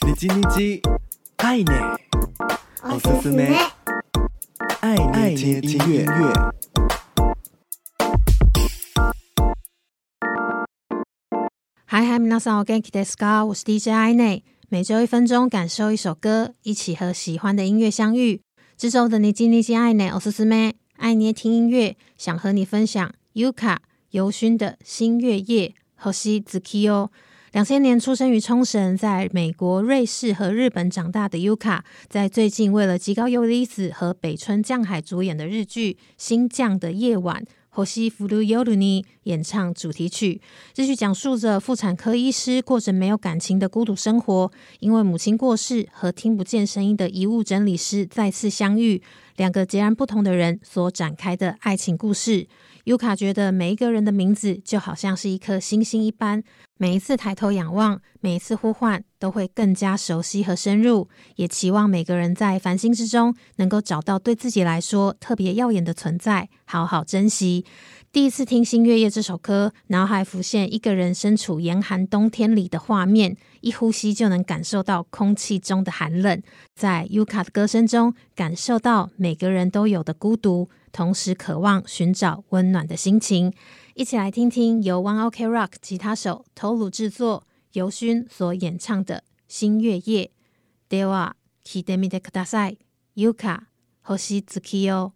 你叽你叽，爱呢，おすすめ，爱爱听音乐。嗨嗨，皆さんお元気ですか？我是 DJ 爱内，每周一分钟，感受一首歌，一起和喜欢的音乐相遇。这周的你叽你叽爱呢，おすすめ，爱捏听音乐，想和你分享 Yuka 尤勋的新月夜。星月を 两千年出生于冲绳，在美国、瑞士和日本长大的 Yuka，在最近为了极高优离子和北村匠海主演的日剧《新降的夜晚》星降る夜に演唱主题曲。日剧讲述着妇产科医师过着没有感情的孤独生活，因为母亲过世和听不见声音的遗物整理师再次相遇，两个截然不同的人所展开的爱情故事。尤卡觉得每一个人的名字就好像是一颗星星一般，每一次抬头仰望，每一次呼唤，都会更加熟悉和深入。也期望每个人在繁星之中，能够找到对自己来说特别耀眼的存在，好好珍惜。第一次听《新月夜》这首歌，脑海浮现一个人身处严寒冬天里的画面，一呼吸就能感受到空气中的寒冷，在 Yuka 的歌声中，感受到每个人都有的孤独。同时渴望寻找温暖的心情，一起来听听由 One Ok Rock 吉他手 Toru 制作、尤勋所演唱的《新月夜》。では、闻いてみてください。Yuka 星月夜。